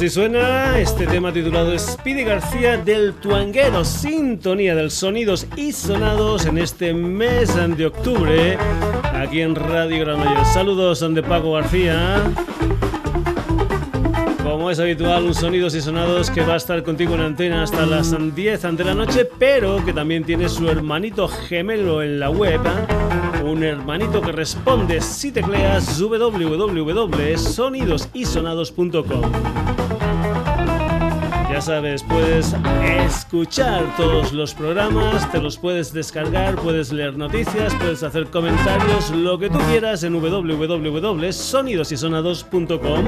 Así suena este tema titulado Speedy García del Tuanguero, sintonía del sonidos y sonados en este mes de octubre, aquí en Radio Granollers. Saludos de Paco García. Como es habitual, un sonidos y sonados que va a estar contigo en antena hasta las 10 de la noche, pero que también tiene su hermanito gemelo en la web. ¿eh? Un hermanito que responde si tecleas www.sonidosysonados.com sabes, puedes escuchar todos los programas, te los puedes descargar, puedes leer noticias, puedes hacer comentarios, lo que tú quieras en www.sonidosysonados.com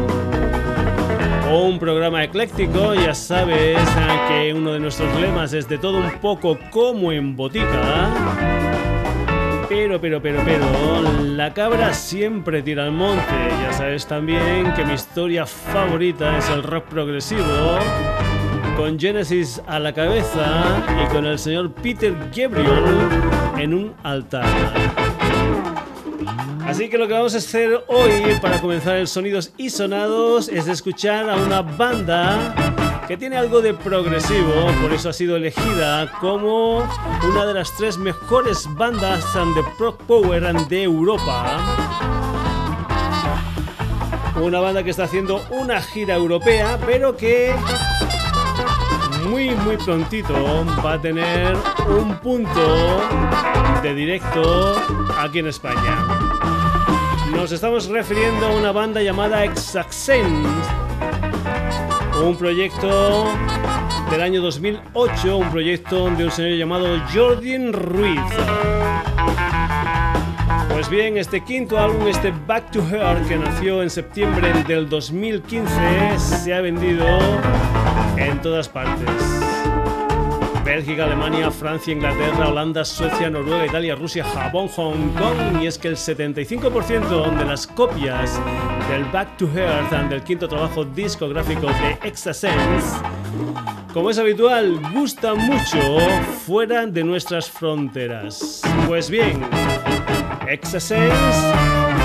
o un programa ecléctico, ya sabes que uno de nuestros lemas es de todo un poco como en botica. Pero, pero, pero, pero, la cabra siempre tira al monte. Ya sabes también que mi historia favorita es el rock progresivo con Genesis a la cabeza y con el señor Peter Gabriel en un altar. Así que lo que vamos a hacer hoy para comenzar el Sonidos y Sonados es escuchar a una banda que tiene algo de progresivo, por eso ha sido elegida como una de las tres mejores bandas de prog power de Europa. Una banda que está haciendo una gira europea, pero que muy muy prontito va a tener un punto de directo aquí en España. Nos estamos refiriendo a una banda llamada Exacsens, un proyecto del año 2008, un proyecto de un señor llamado Jordan Ruiz. Pues bien, este quinto álbum, este Back to Her, que nació en septiembre del 2015, se ha vendido en todas partes. Bélgica, Alemania, Francia, Inglaterra, Holanda, Suecia, Noruega, Italia, Rusia, Japón, Hong Kong y es que el 75% de las copias del Back to Earth del quinto trabajo discográfico de Exasense, como es habitual, gusta mucho fuera de nuestras fronteras. Pues bien, Exasense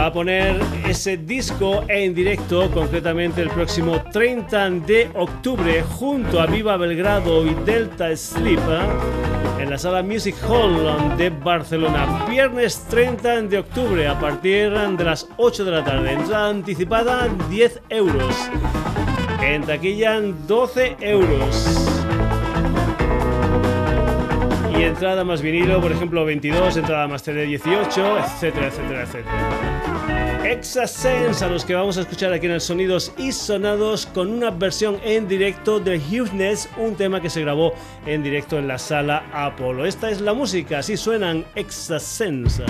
va a poner ese disco en directo, concretamente el próximo 30 de octubre, junto a Viva Belgrado y Delta Sleep, ¿eh? en la sala Music Hall de Barcelona. Viernes 30 de octubre, a partir de las 8 de la tarde. Entrada anticipada 10 euros. En taquilla 12 euros y entrada más vinilo, por ejemplo, 22, entrada más CD 18, etcétera, etcétera, etcétera. Exasense, a los que vamos a escuchar aquí en el Sonidos y Sonados con una versión en directo de Hugeness, un tema que se grabó en directo en la sala Apollo. Esta es la música, así suenan Exasense.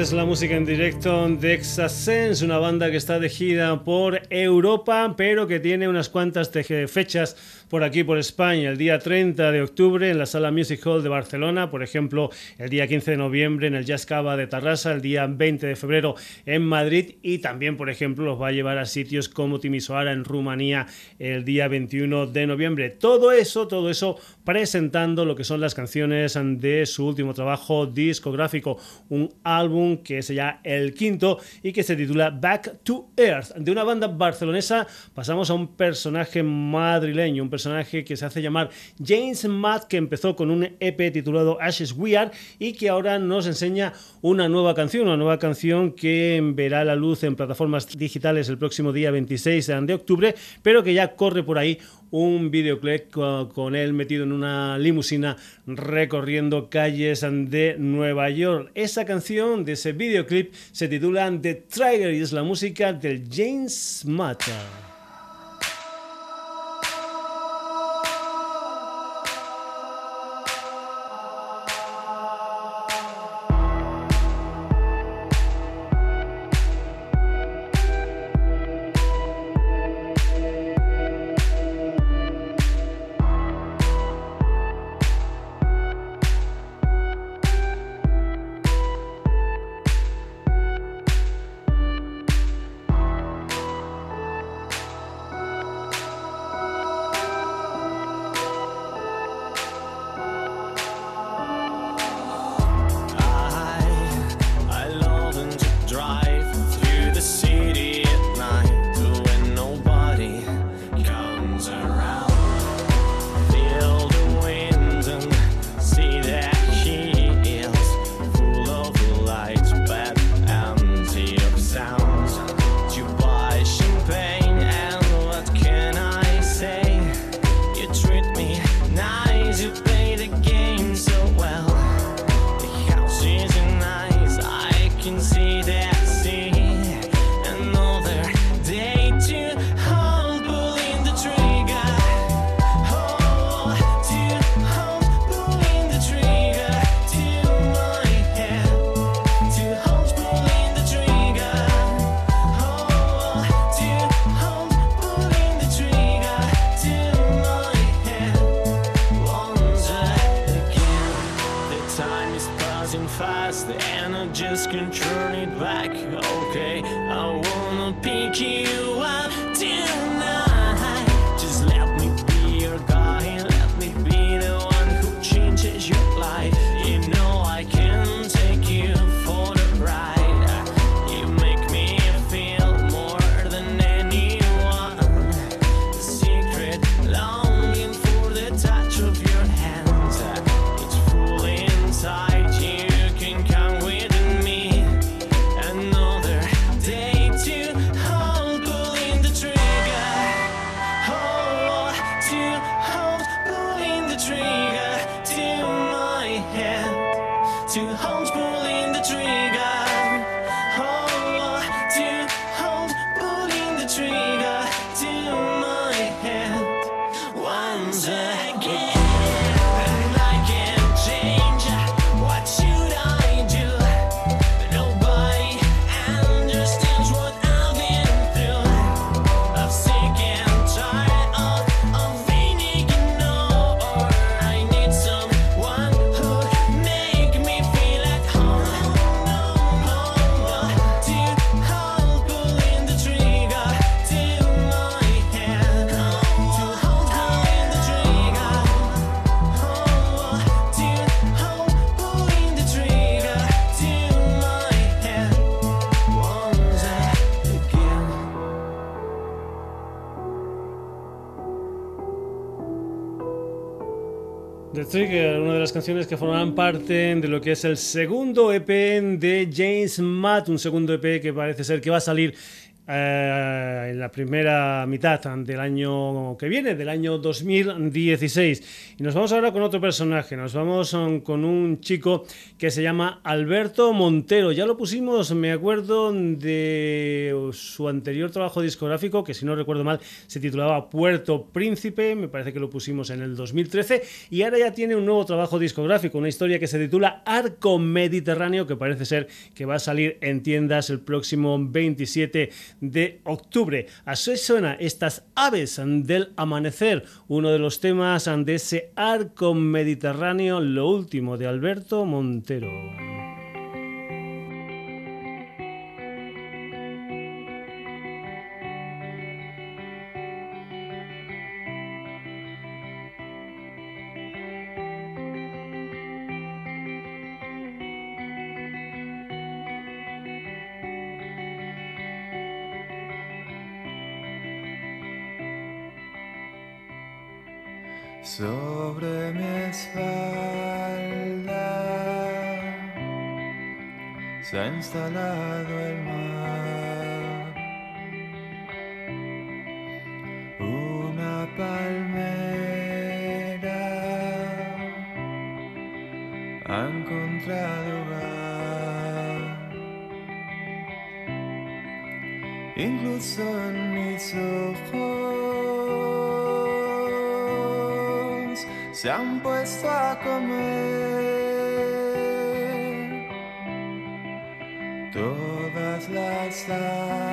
Es la música en directo de Exasense, una banda que está de por Europa, pero que tiene unas cuantas fechas por aquí, por España, el día 30 de octubre en la Sala Music Hall de Barcelona, por ejemplo, el día 15 de noviembre en el Jazz Cava de Tarrasa, el día 20 de febrero en Madrid y también, por ejemplo, los va a llevar a sitios como Timisoara en Rumanía el día 21 de noviembre. Todo eso, todo eso presentando lo que son las canciones de su último trabajo discográfico, un álbum que es ya el quinto y que se titula Back to Earth. De una banda barcelonesa pasamos a un personaje madrileño, un personaje que se hace llamar James Matt, que empezó con un EP titulado Ashes We Are y que ahora nos enseña una nueva canción, una nueva canción que verá la luz en plataformas digitales el próximo día 26 de octubre, pero que ya corre por ahí un videoclip con él metido en una limusina recorriendo calles de Nueva York. Esa canción de ese videoclip se titula The Trigger y es la música del James can turn it back, okay? Trigger, una de las canciones que formarán parte de lo que es el segundo EP de James Matt, un segundo EP que parece ser que va a salir eh, en la primera mitad del año que viene, del año 2016. Y nos vamos ahora con otro personaje, nos vamos um, con un chico que se llama Alberto Montero. Ya lo pusimos, me acuerdo de su anterior trabajo discográfico, que si no recuerdo mal se titulaba Puerto Príncipe, me parece que lo pusimos en el 2013, y ahora ya tiene un nuevo trabajo discográfico, una historia que se titula Arco Mediterráneo, que parece ser que va a salir en tiendas el próximo 27 de octubre. Así suena estas aves del amanecer, uno de los temas de ese arco mediterráneo, lo último de Alberto Montero. Instalado el mar, una palmera ha encontrado hogar, incluso en mis ojos. se han puesto a comer todas las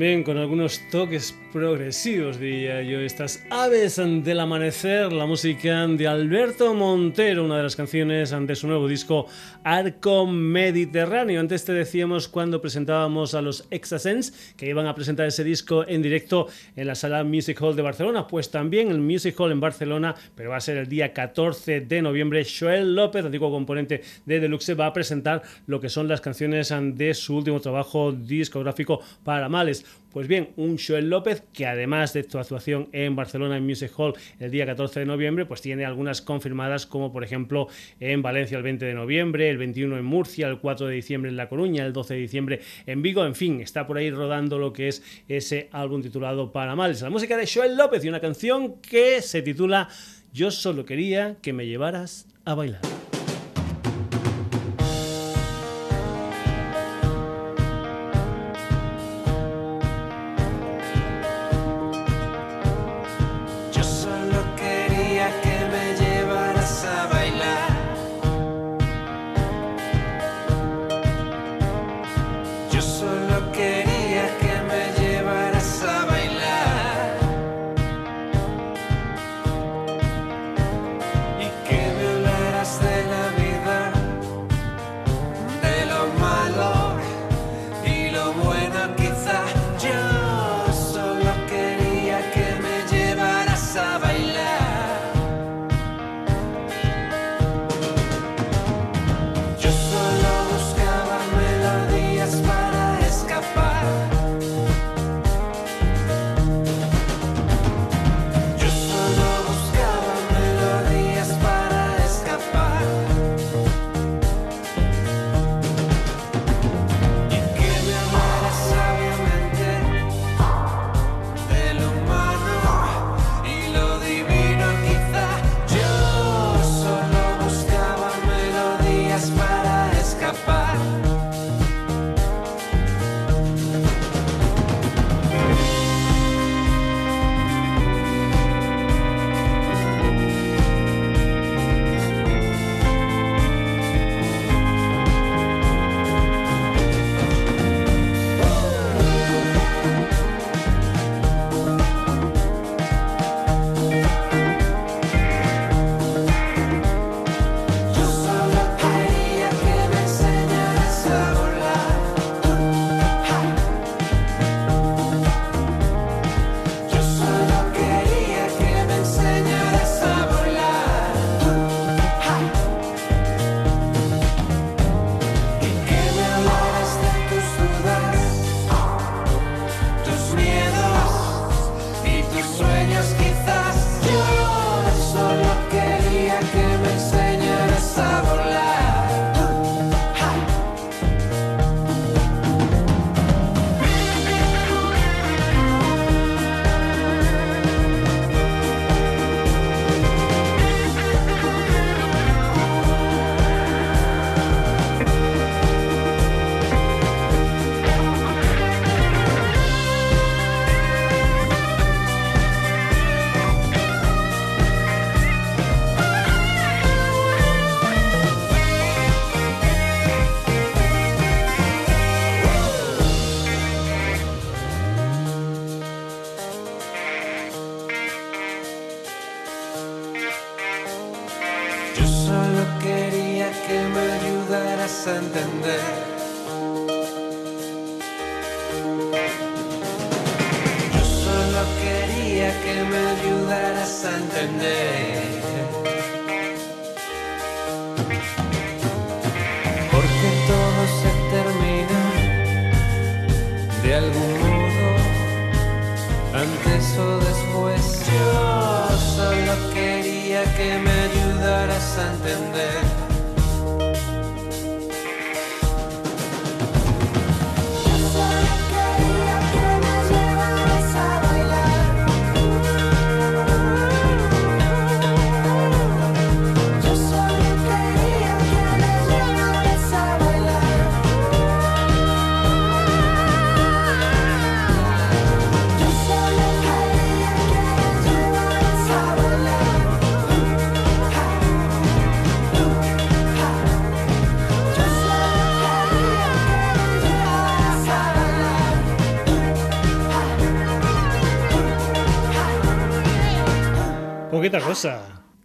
También con algunos toques progresivos, diría yo, estas aves del amanecer, la música de Alberto Montero, una de las canciones de su nuevo disco Arco Mediterráneo. Antes te decíamos cuando presentábamos a los Exasens que iban a presentar ese disco en directo en la sala Music Hall de Barcelona, pues también el Music Hall en Barcelona, pero va a ser el día 14 de noviembre. Joel López, antiguo componente de Deluxe, va a presentar lo que son las canciones de su último trabajo discográfico para Mal festivales. Pues bien, un Joel López que además de su actuación en Barcelona en Music Hall el día 14 de noviembre, pues tiene algunas confirmadas como por ejemplo en Valencia el 20 de noviembre, el 21 en Murcia, el 4 de diciembre en La Coruña, el 12 de diciembre en Vigo, en fin, está por ahí rodando lo que es ese álbum titulado Para Males. La música de Joel López y una canción que se titula Yo solo quería que me llevaras a bailar.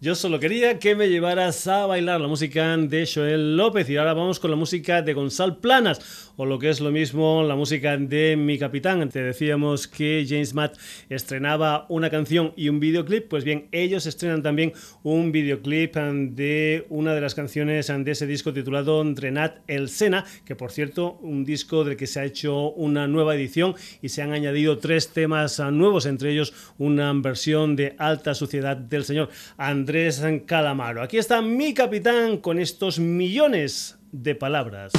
Yo solo quería que me llevaras a bailar la música de Joel López y ahora vamos con la música de Gonzalo Planas o lo que es lo mismo la música de Mi Capitán. Te decíamos que James Matt estrenaba una canción y un videoclip, pues bien, ellos estrenan también un videoclip de una de las canciones de ese disco titulado Renat El Sena, que por cierto, un disco del que se ha hecho una nueva edición y se han añadido tres temas nuevos, entre ellos una versión de Alta Suciedad del Señor Andrés Calamaro. Aquí está mi capitán con estos millones de palabras.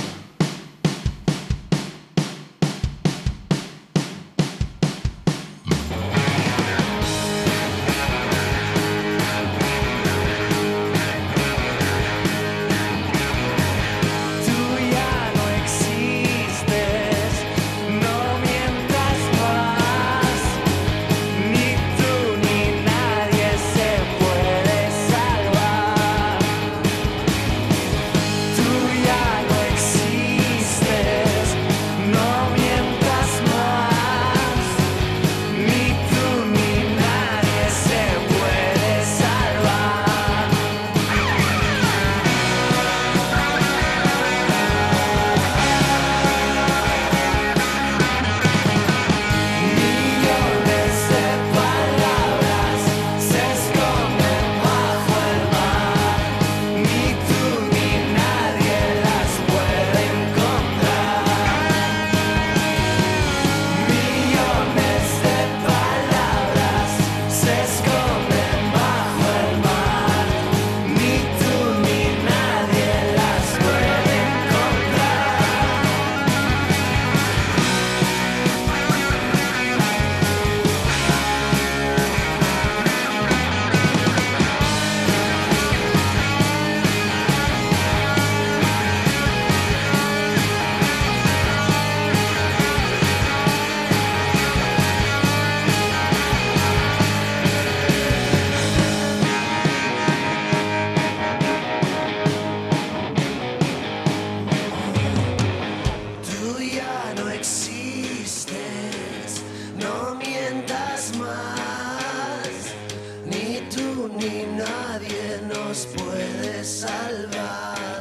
nos puede salvar.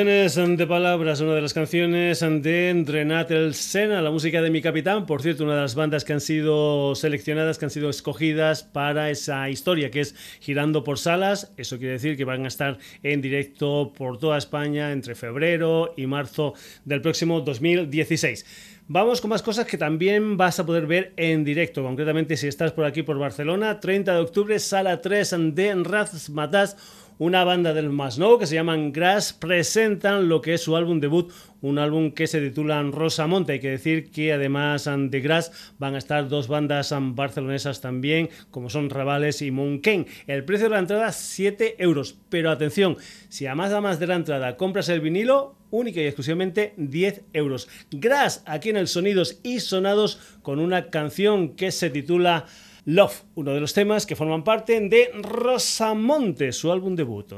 Millones de palabras, una de las canciones de Renat el Sena, la música de mi capitán, por cierto, una de las bandas que han sido seleccionadas, que han sido escogidas para esa historia, que es Girando por Salas. Eso quiere decir que van a estar en directo por toda España entre febrero y marzo del próximo 2016. Vamos con más cosas que también vas a poder ver en directo. Concretamente, si estás por aquí por Barcelona, 30 de octubre, sala 3 de Razmatas una banda del Masnou que se llaman Grass presentan lo que es su álbum debut, un álbum que se titula Rosamonte. Hay que decir que además de Grass van a estar dos bandas barcelonesas también, como son Ravales y Monken. El precio de la entrada 7 euros, pero atención, si a más más de la entrada compras el vinilo, única y exclusivamente 10 euros. Grass aquí en el Sonidos y Sonados con una canción que se titula Love, uno de los temas que forman parte de Rosamonte, su álbum debut.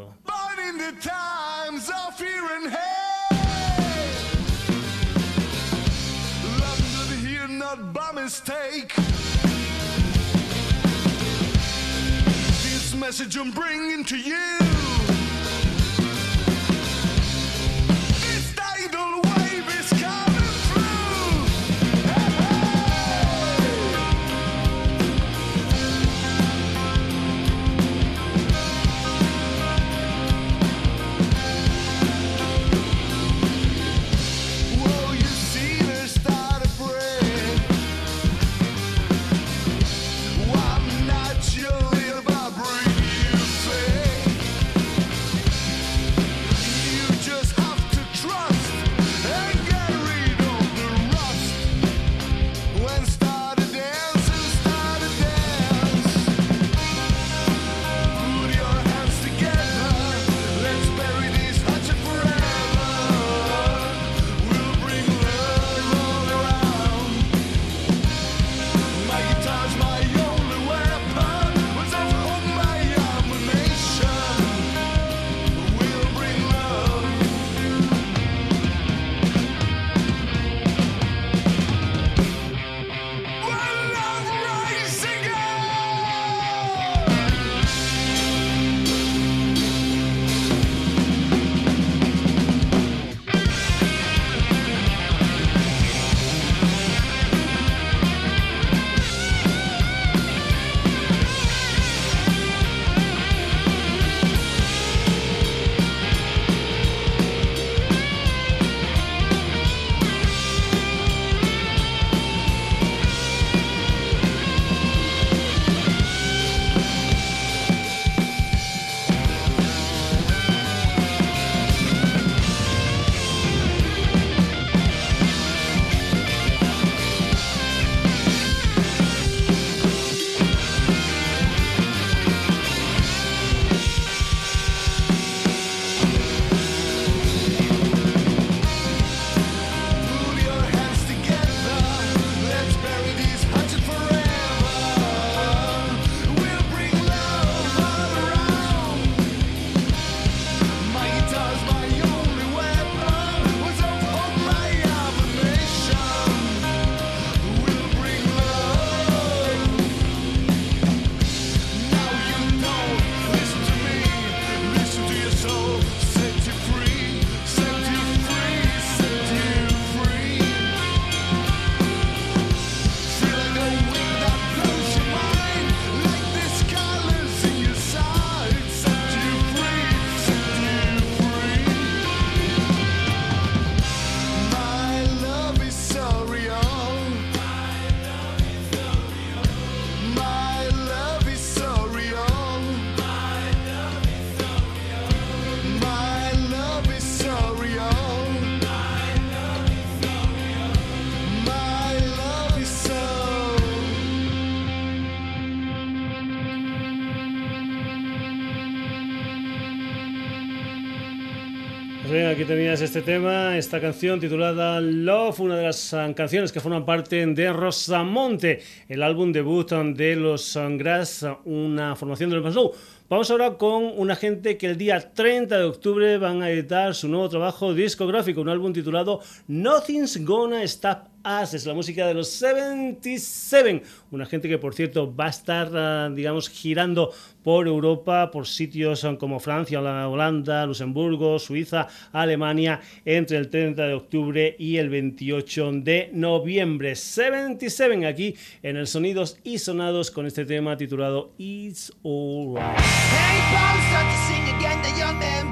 Tenías este tema, esta canción titulada Love, una de las ah, canciones que forman parte de Rosamonte, el álbum debut de los Grass, una formación de los Maslow Vamos ahora con una gente que el día 30 de octubre van a editar su nuevo trabajo discográfico, un álbum titulado Nothing's Gonna Stop Us, es la música de los 77, una gente que por cierto va a estar, ah, digamos, girando por Europa, por sitios como Francia, Holanda, Luxemburgo, Suiza, Alemania, entre el 30 de octubre y el 28 de noviembre. 77 aquí en el Sonidos y Sonados con este tema titulado It's Alright.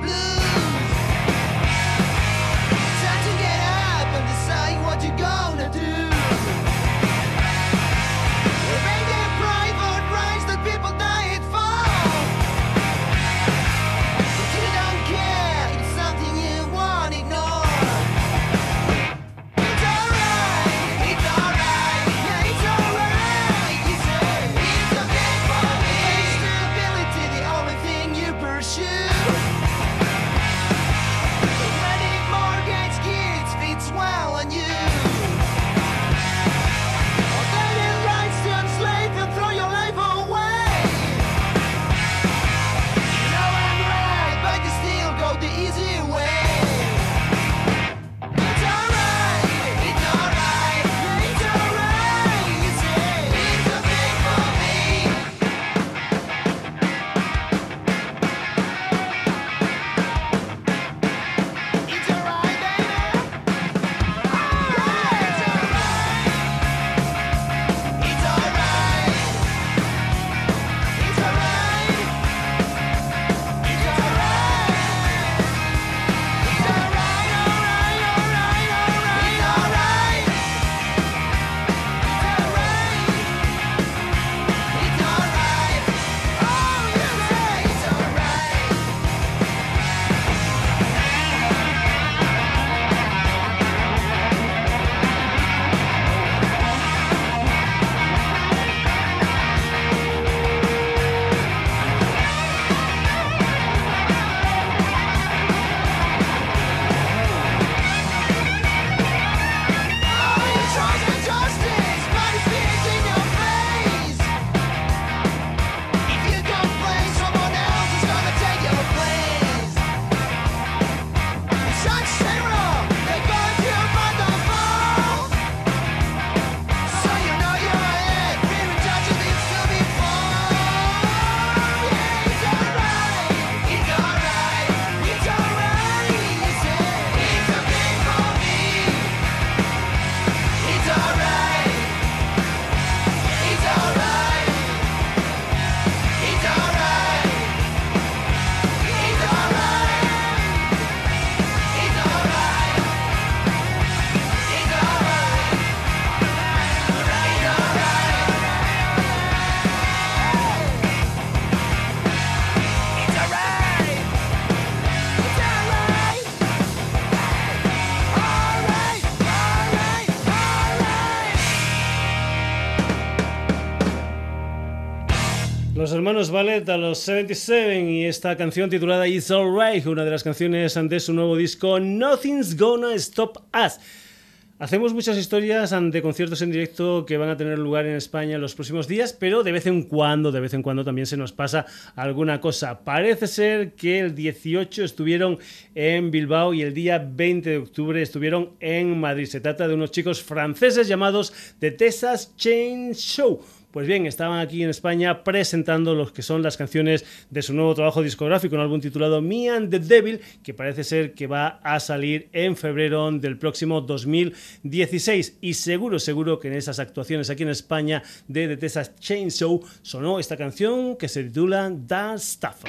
Los hermanos Ballet a los 77 y esta canción titulada It's Alright, una de las canciones de su nuevo disco Nothing's Gonna Stop Us. Hacemos muchas historias de conciertos en directo que van a tener lugar en España en los próximos días, pero de vez en cuando, de vez en cuando también se nos pasa alguna cosa. Parece ser que el 18 estuvieron en Bilbao y el día 20 de octubre estuvieron en Madrid. Se trata de unos chicos franceses llamados The Texas Chain Show pues bien, estaban aquí en España presentando lo que son las canciones de su nuevo trabajo discográfico, un álbum titulado Me and the Devil, que parece ser que va a salir en febrero del próximo 2016. Y seguro, seguro que en esas actuaciones aquí en España de The Texas Chainsaw sonó esta canción que se titula That Stuff.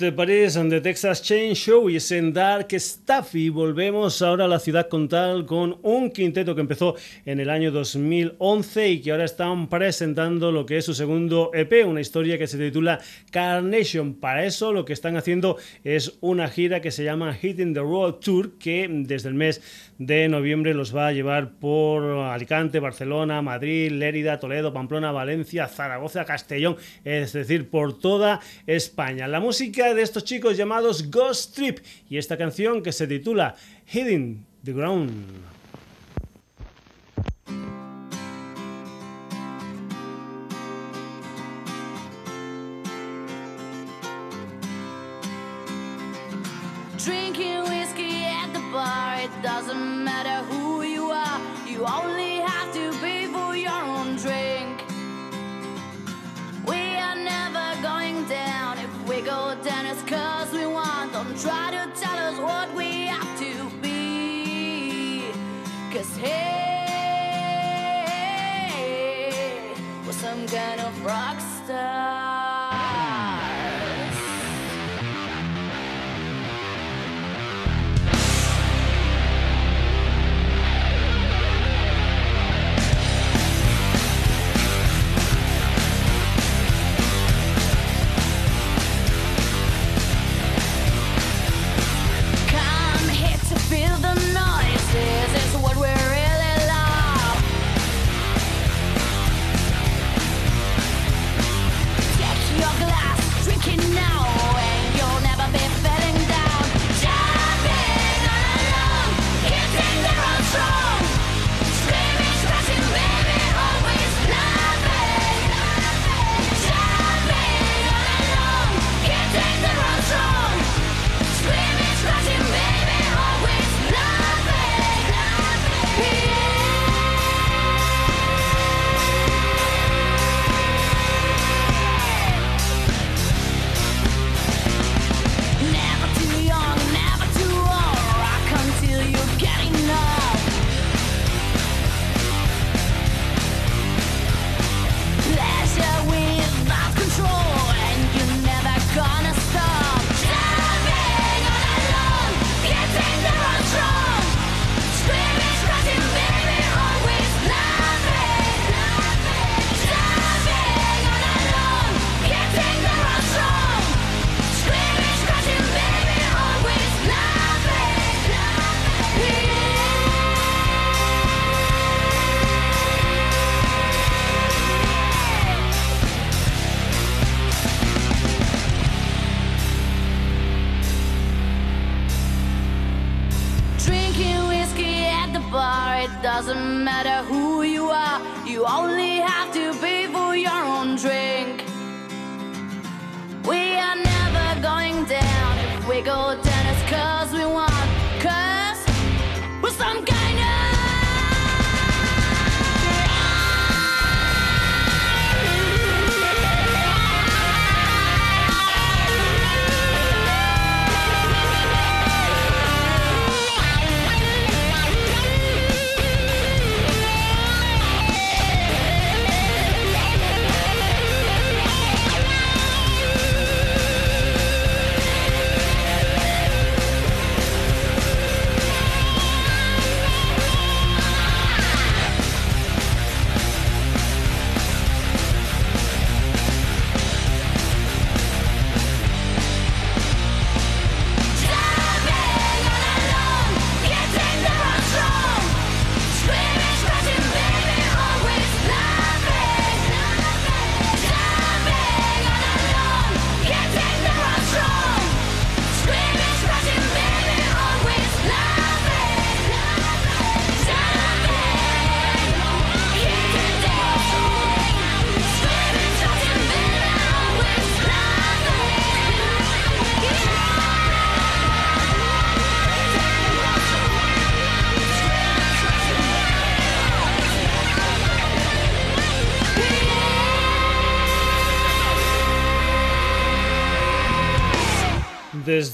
Desde París, de Texas Chain Show y es en Dark Stuff. Y volvemos ahora a la ciudad tal con un quinteto que empezó en el año 2011 y que ahora están presentando lo que es su segundo EP, una historia que se titula Carnation. Para eso lo que están haciendo es una gira que se llama Hitting the Road Tour, que desde el mes de noviembre los va a llevar por Alicante, Barcelona, Madrid, Lérida, Toledo, Pamplona, Valencia, Zaragoza, Castellón, es decir, por toda España. La música de estos chicos llamados Ghost Trip y esta canción que se titula Hidden the Ground. Drinking whiskey at the bar, it doesn't matter who you are, you only have to pay for your own drink. We are never going down if we go down, it's cause we want. Don't try to tell us what we have to be. Cause hey, we're some kind of rock star.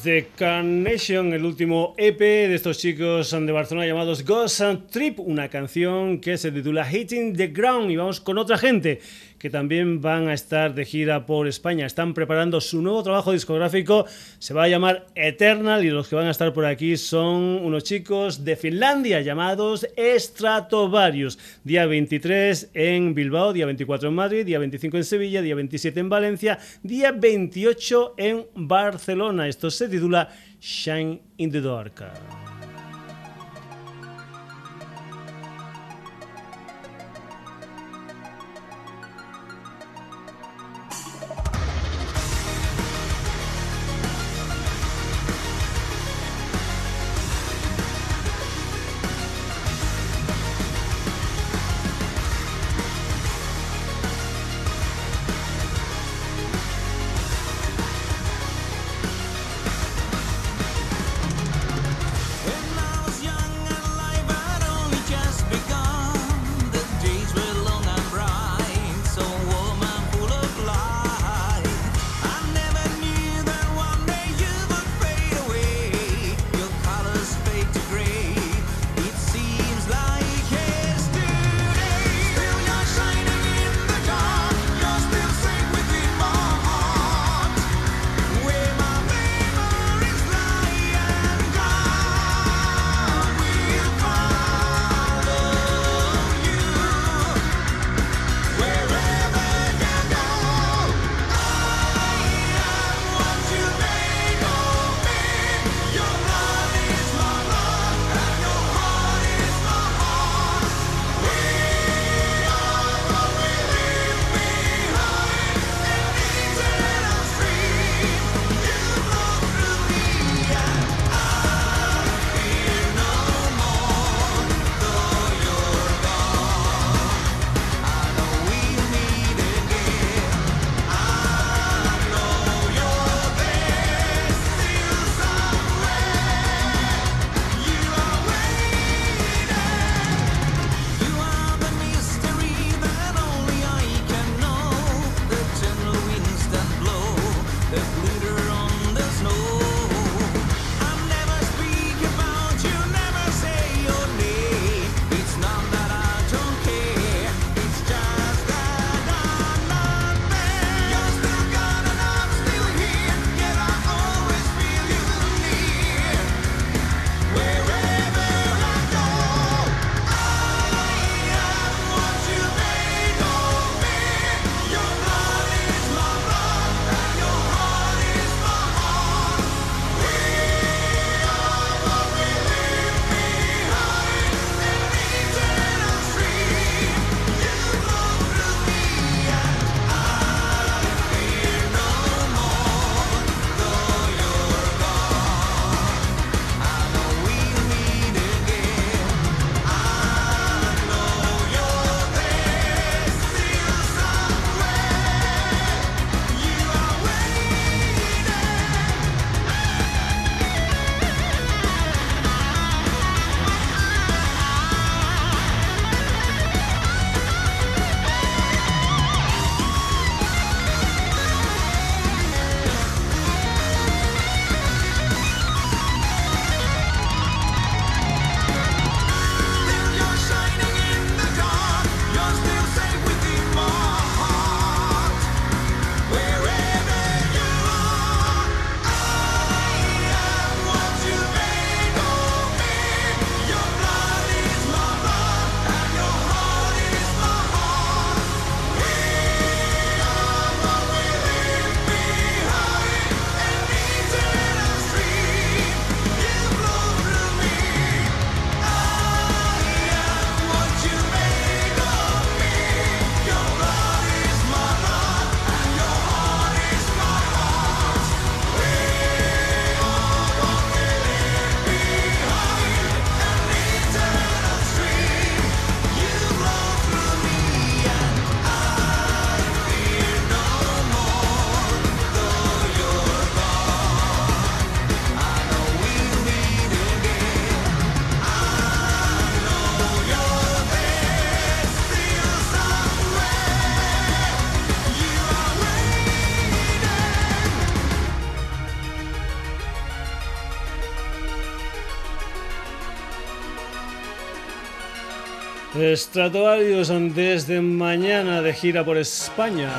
Desde Carnation, el último EP de estos chicos de Barcelona llamados Ghost and Trip, una canción que se titula Hitting the Ground. Y vamos con otra gente que también van a estar de gira por España. Están preparando su nuevo trabajo discográfico, se va a llamar Eternal y los que van a estar por aquí son unos chicos de Finlandia llamados Stratovarius. Día 23 en Bilbao, día 24 en Madrid, día 25 en Sevilla, día 27 en Valencia, día 28 en Barcelona. Esto se titula Shine in the Dark. Stratovarius desde mañana de gira por España.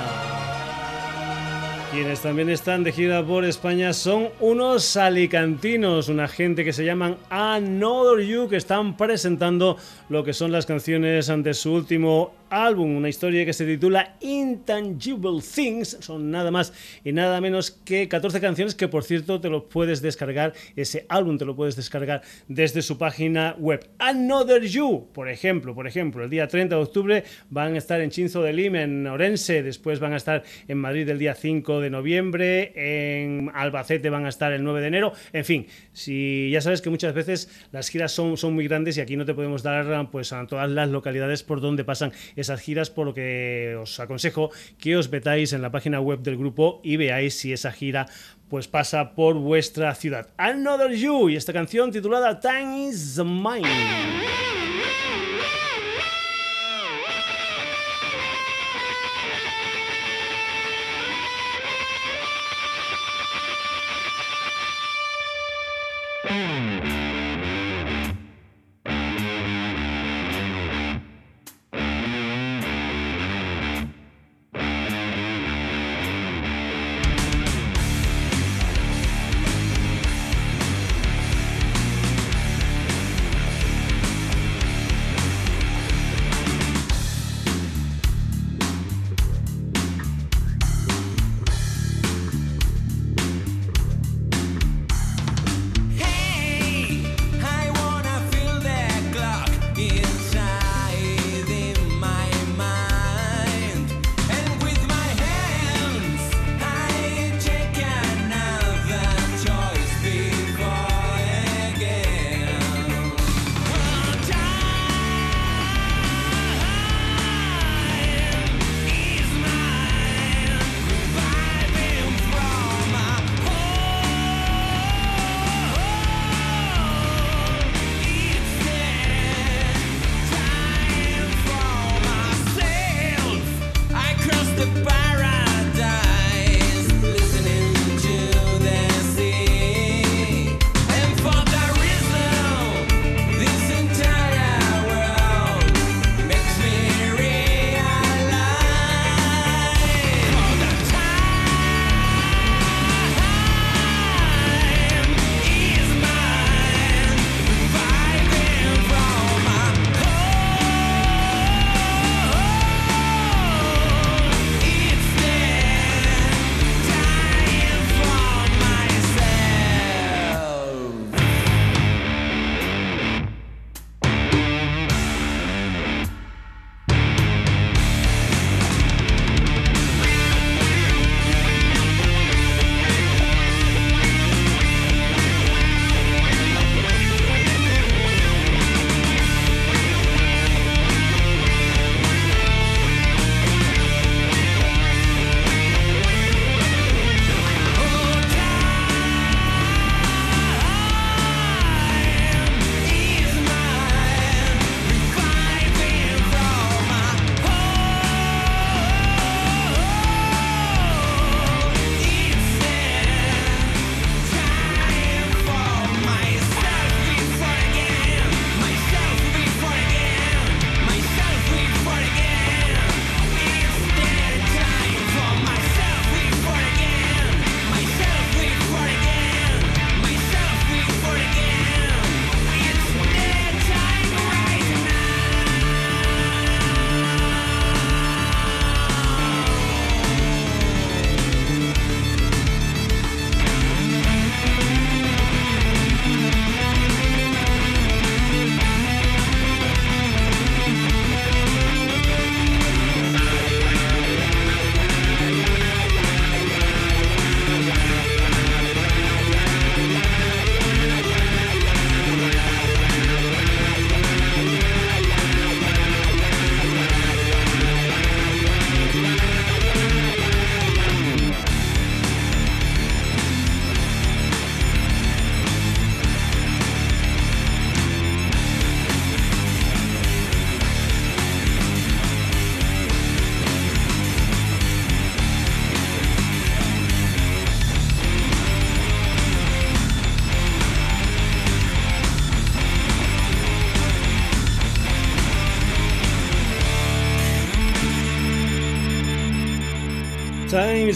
Quienes también están de gira por España son unos alicantinos, una gente que se llaman Another You, que están presentando lo que son las canciones ante su último álbum, una historia que se titula Intangible Things. Son nada más y nada menos que 14 canciones que por cierto te lo puedes descargar, ese álbum te lo puedes descargar desde su página web. Another You, por ejemplo, por ejemplo, el día 30 de octubre van a estar en Chinzo de Lim, en Orense, después van a estar en Madrid el día 5 de noviembre, en Albacete van a estar el 9 de enero, en fin, si ya sabes que muchas veces las giras son, son muy grandes y aquí no te podemos dar pues a todas las localidades por donde pasan esas giras, por lo que os aconsejo que os metáis en la página web del grupo y veáis si esa gira pues pasa por vuestra ciudad. Another You y esta canción titulada Time is Mine.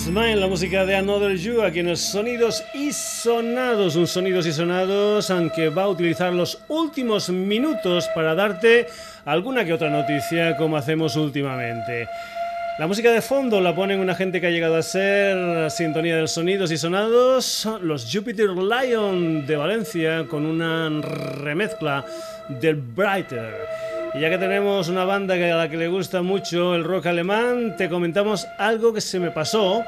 Is la música de Another You, aquí en los sonidos y sonados, un sonidos y sonados, aunque va a utilizar los últimos minutos para darte alguna que otra noticia como hacemos últimamente. La música de fondo la ponen una gente que ha llegado a ser sintonía de los sonidos y sonados, los Jupiter Lion de Valencia, con una remezcla del Brighter. Y ya que tenemos una banda a la que le gusta mucho el rock alemán, te comentamos algo que se me pasó.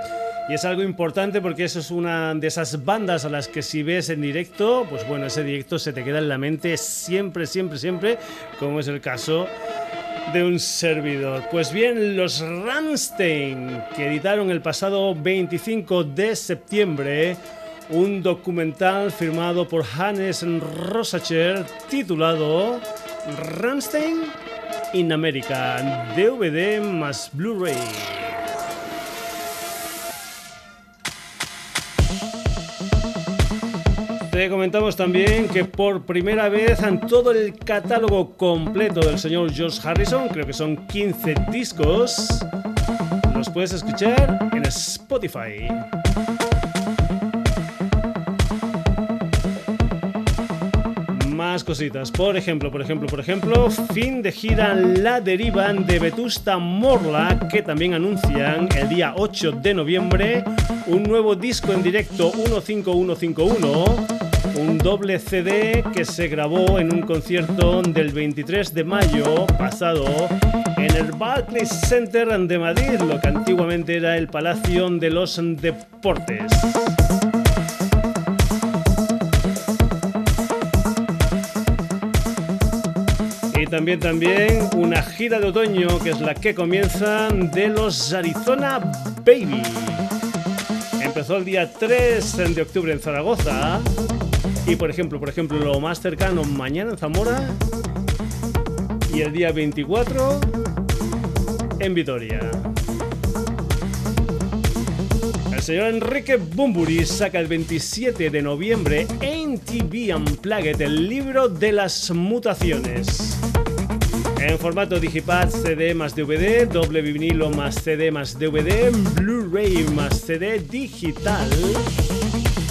Y es algo importante porque eso es una de esas bandas a las que si ves en directo, pues bueno, ese directo se te queda en la mente siempre, siempre, siempre, como es el caso de un servidor. Pues bien, los Rammstein, que editaron el pasado 25 de septiembre un documental firmado por Hannes Rosacher titulado Ramstein in America, DVD más Blu-ray. Te comentamos también que por primera vez en todo el catálogo completo del señor George Harrison, creo que son 15 discos, los puedes escuchar en Spotify. Cositas. Por ejemplo, por ejemplo, por ejemplo, fin de gira La Deriva de Vetusta Morla, que también anuncian el día 8 de noviembre un nuevo disco en directo 15151 un doble CD que se grabó en un concierto del 23 de mayo pasado en el Barclays Center de Madrid, lo que antiguamente era el Palacio de los Deportes. También, también una gira de otoño que es la que comienza de los Arizona Baby. Empezó el día 3 de octubre en Zaragoza y por ejemplo, por ejemplo, lo más cercano mañana en Zamora y el día 24 en Vitoria. Señor Enrique Bumburi saca el 27 de noviembre en TV Unplugged el libro de las mutaciones. En formato Digipad, CD más DVD, doble vinilo más CD más DVD, Blu-ray más CD digital.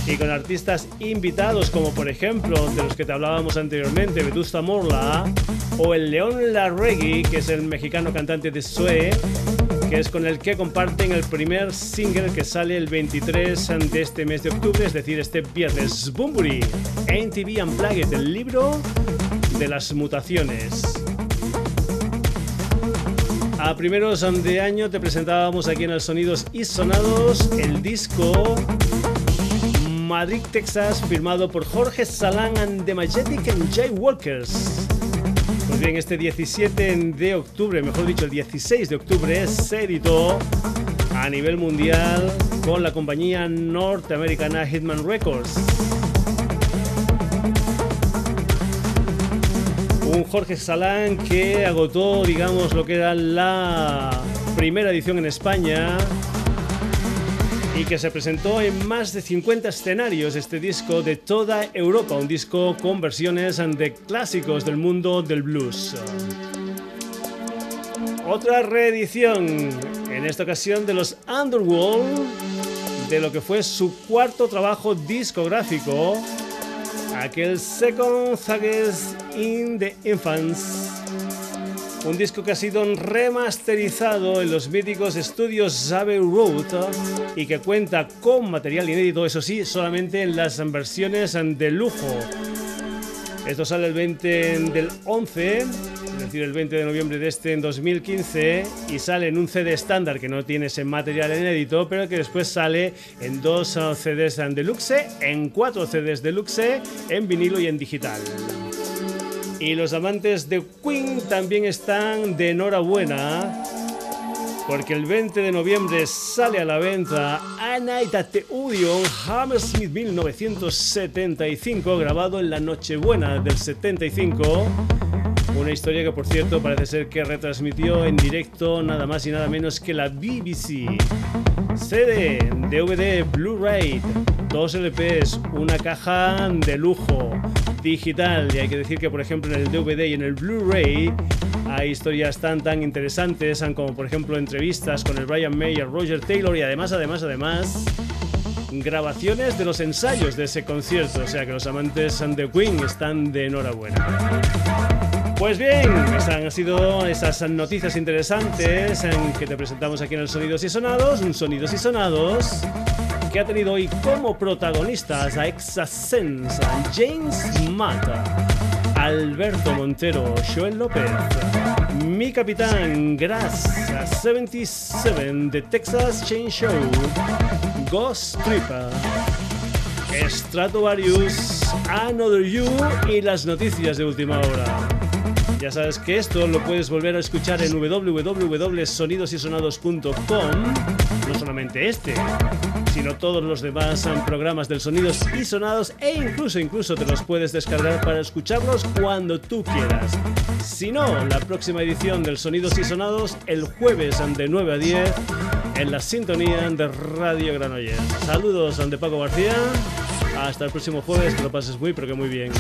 Y con artistas invitados como por ejemplo de los que te hablábamos anteriormente, Vetusta Morla o el León Larregui, que es el mexicano cantante de Sue, que es con el que comparten el primer single que sale el 23 de este mes de octubre, es decir, este viernes. Bumburi, NTV Unplugged, el libro de las mutaciones. A primeros de año te presentábamos aquí en el Sonidos y Sonados el disco Madrid, Texas, firmado por Jorge Salán and the Majestic and Jay Walkers. Bien, este 17 de octubre, mejor dicho, el 16 de octubre, se editó a nivel mundial con la compañía norteamericana Hitman Records. un Jorge Salán que agotó, digamos, lo que era la primera edición en España y que se presentó en más de 50 escenarios este disco de toda Europa, un disco con versiones de clásicos del mundo del blues. Otra reedición, en esta ocasión de los Underworld, de lo que fue su cuarto trabajo discográfico aquel Second Thugs in the Infants. Un disco que ha sido remasterizado en los míticos estudios Abbey Road y que cuenta con material inédito, eso sí, solamente en las versiones de lujo. Esto sale el 20 del 11 es decir, el 20 de noviembre de este en 2015, y sale en un CD estándar que no tiene ese material inédito, pero que después sale en dos uh, CDs deluxe, en cuatro CDs deluxe, en vinilo y en digital. Y los amantes de Queen también están de enhorabuena porque el 20 de noviembre sale a la venta A Night at the Odeon Hammersmith 1975, grabado en la Nochebuena del 75 una historia que, por cierto, parece ser que retransmitió en directo nada más y nada menos que la BBC. CD, DVD, Blu-ray, dos LPs, una caja de lujo digital. Y hay que decir que, por ejemplo, en el DVD y en el Blu-ray Hay historias tan tan interesantes como por ejemplo entrevistas con el Brian May, Roger Taylor y además, además, además grabaciones de los ensayos de ese concierto, o sea que los amantes de Queen están de enhorabuena. Pues bien, esas han sido esas noticias interesantes en que te presentamos aquí en el Sonidos y Sonados, un Sonidos y Sonados que ha tenido hoy como protagonistas a Exasense, James Mata, Alberto Montero, Joel López, mi capitán Grass, 77 de Texas Chain Show, Ghost Tripper, Stratovarius, Another You y las noticias de última hora. Ya sabes que esto lo puedes volver a escuchar en www.sonidosysonados.com. No solamente este, sino todos los demás programas del Sonidos y Sonados e incluso incluso te los puedes descargar para escucharlos cuando tú quieras. Si no, la próxima edición del Sonidos y Sonados el jueves de 9 a 10 en la sintonía de Radio Granollers. Saludos ante Paco García. Hasta el próximo jueves, que lo pases muy pero que muy bien.